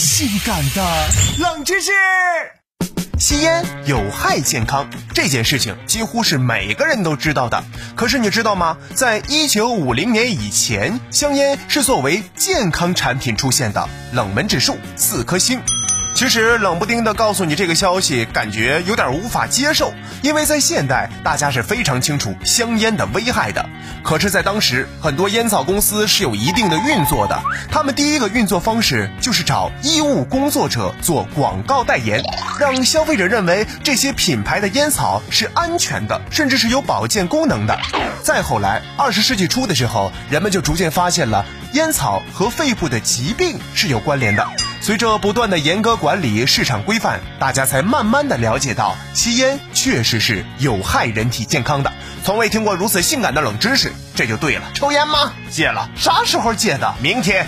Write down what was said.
性感的冷知识：吸烟有害健康这件事情几乎是每个人都知道的。可是你知道吗？在一九五零年以前，香烟是作为健康产品出现的，冷门指数四颗星。其实冷不丁的告诉你这个消息，感觉有点无法接受，因为在现代，大家是非常清楚香烟的危害的。可是，在当时，很多烟草公司是有一定的运作的。他们第一个运作方式就是找医务工作者做广告代言，让消费者认为这些品牌的烟草是安全的，甚至是有保健功能的。再后来，二十世纪初的时候，人们就逐渐发现了烟草和肺部的疾病是有关联的。随着不断的严格管理、市场规范，大家才慢慢的了解到，吸烟确实是有害人体健康的。从未听过如此性感的冷知识，这就对了。抽烟吗？戒了。啥时候戒的？明天。